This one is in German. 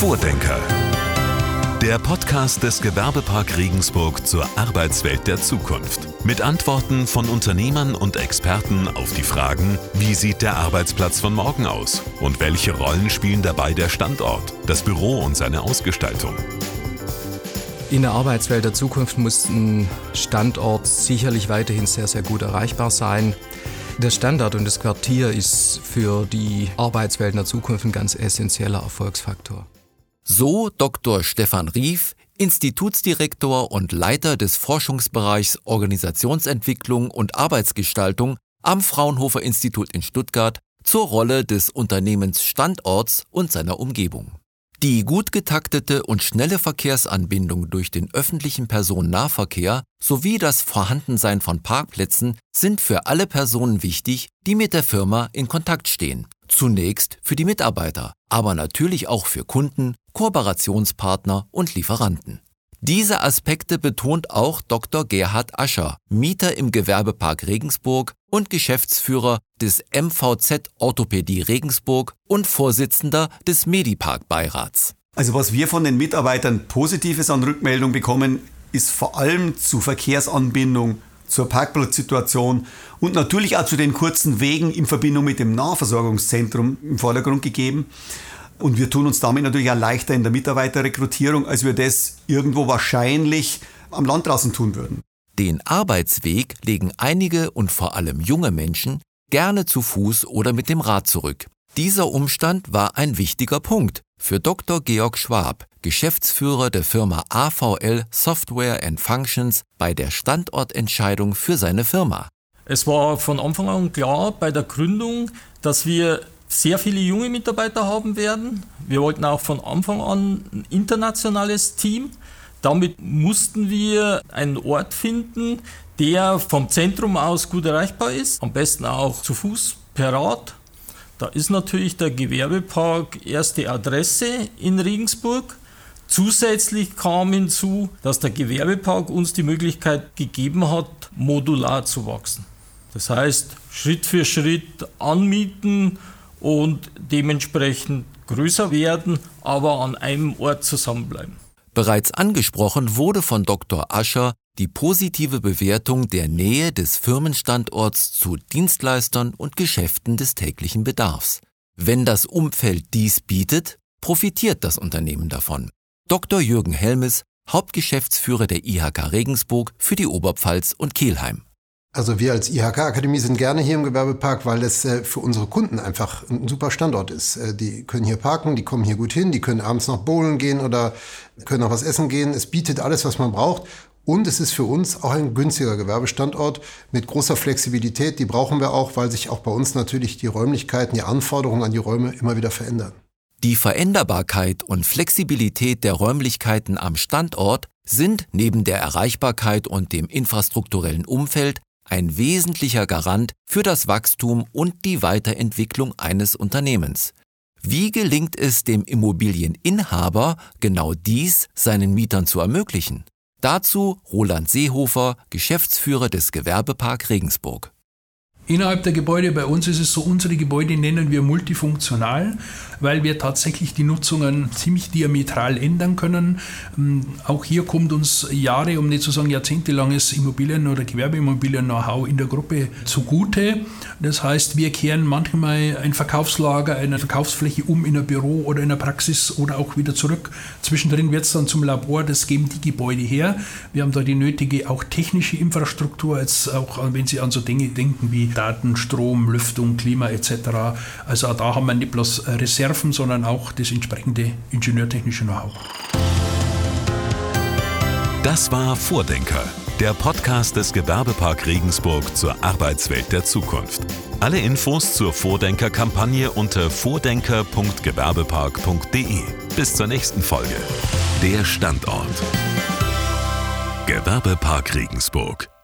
Vordenker. Der Podcast des Gewerbepark Regensburg zur Arbeitswelt der Zukunft. Mit Antworten von Unternehmern und Experten auf die Fragen, wie sieht der Arbeitsplatz von morgen aus und welche Rollen spielen dabei der Standort, das Büro und seine Ausgestaltung. In der Arbeitswelt der Zukunft muss ein Standort sicherlich weiterhin sehr, sehr gut erreichbar sein. Der Standard und das Quartier ist für die Arbeitswelt in der Zukunft ein ganz essentieller Erfolgsfaktor. So Dr. Stefan Rief, Institutsdirektor und Leiter des Forschungsbereichs Organisationsentwicklung und Arbeitsgestaltung am Fraunhofer Institut in Stuttgart zur Rolle des Unternehmensstandorts und seiner Umgebung. Die gut getaktete und schnelle Verkehrsanbindung durch den öffentlichen Personennahverkehr sowie das Vorhandensein von Parkplätzen sind für alle Personen wichtig, die mit der Firma in Kontakt stehen. Zunächst für die Mitarbeiter, aber natürlich auch für Kunden, Kooperationspartner und Lieferanten. Diese Aspekte betont auch Dr. Gerhard Ascher, Mieter im Gewerbepark Regensburg und Geschäftsführer des MVZ Orthopädie Regensburg und Vorsitzender des Medipark Beirats. Also was wir von den Mitarbeitern Positives an Rückmeldung bekommen, ist vor allem zur Verkehrsanbindung, zur Parkplatzsituation und natürlich auch zu den kurzen Wegen in Verbindung mit dem Nahversorgungszentrum im Vordergrund gegeben. Und wir tun uns damit natürlich auch leichter in der Mitarbeiterrekrutierung, als wir das irgendwo wahrscheinlich am Land draußen tun würden. Den Arbeitsweg legen einige und vor allem junge Menschen gerne zu Fuß oder mit dem Rad zurück. Dieser Umstand war ein wichtiger Punkt für Dr. Georg Schwab, Geschäftsführer der Firma AVL Software and Functions bei der Standortentscheidung für seine Firma. Es war von Anfang an klar bei der Gründung, dass wir sehr viele junge Mitarbeiter haben werden. Wir wollten auch von Anfang an ein internationales Team. Damit mussten wir einen Ort finden, der vom Zentrum aus gut erreichbar ist, am besten auch zu Fuß per Rad. Da ist natürlich der Gewerbepark erste Adresse in Regensburg. Zusätzlich kam hinzu, dass der Gewerbepark uns die Möglichkeit gegeben hat, modular zu wachsen. Das heißt, Schritt für Schritt anmieten und dementsprechend größer werden, aber an einem Ort zusammenbleiben. Bereits angesprochen wurde von Dr. Ascher die positive Bewertung der Nähe des Firmenstandorts zu Dienstleistern und Geschäften des täglichen Bedarfs. Wenn das Umfeld dies bietet, profitiert das Unternehmen davon. Dr. Jürgen Helmes, Hauptgeschäftsführer der IHK Regensburg für die Oberpfalz und Kelheim. Also wir als IHK-Akademie sind gerne hier im Gewerbepark, weil es äh, für unsere Kunden einfach ein super Standort ist. Äh, die können hier parken, die kommen hier gut hin, die können abends noch bowlen gehen oder können noch was essen gehen. Es bietet alles, was man braucht. Und es ist für uns auch ein günstiger Gewerbestandort mit großer Flexibilität. Die brauchen wir auch, weil sich auch bei uns natürlich die Räumlichkeiten, die Anforderungen an die Räume immer wieder verändern. Die Veränderbarkeit und Flexibilität der Räumlichkeiten am Standort sind neben der Erreichbarkeit und dem infrastrukturellen Umfeld ein wesentlicher Garant für das Wachstum und die Weiterentwicklung eines Unternehmens. Wie gelingt es dem Immobilieninhaber, genau dies seinen Mietern zu ermöglichen? Dazu Roland Seehofer, Geschäftsführer des Gewerbepark Regensburg. Innerhalb der Gebäude bei uns ist es so, unsere Gebäude nennen wir multifunktional, weil wir tatsächlich die Nutzungen ziemlich diametral ändern können. Ähm, auch hier kommt uns Jahre, um nicht zu sagen jahrzehntelanges Immobilien- oder Gewerbeimmobilien-Know-how in der Gruppe zugute. Das heißt, wir kehren manchmal ein Verkaufslager, eine Verkaufsfläche um in ein Büro oder in eine Praxis oder auch wieder zurück. Zwischendrin wird es dann zum Labor, das geben die Gebäude her. Wir haben da die nötige auch technische Infrastruktur, jetzt auch wenn Sie an so Dinge denken wie Daten, Strom, Lüftung, Klima etc. Also da haben wir nicht bloß Reserven, sondern auch das entsprechende ingenieurtechnische Know-how. Das war Vordenker, der Podcast des Gewerbepark Regensburg zur Arbeitswelt der Zukunft. Alle Infos zur Vordenker-Kampagne unter vordenker.gewerbepark.de. Bis zur nächsten Folge. Der Standort. Gewerbepark Regensburg.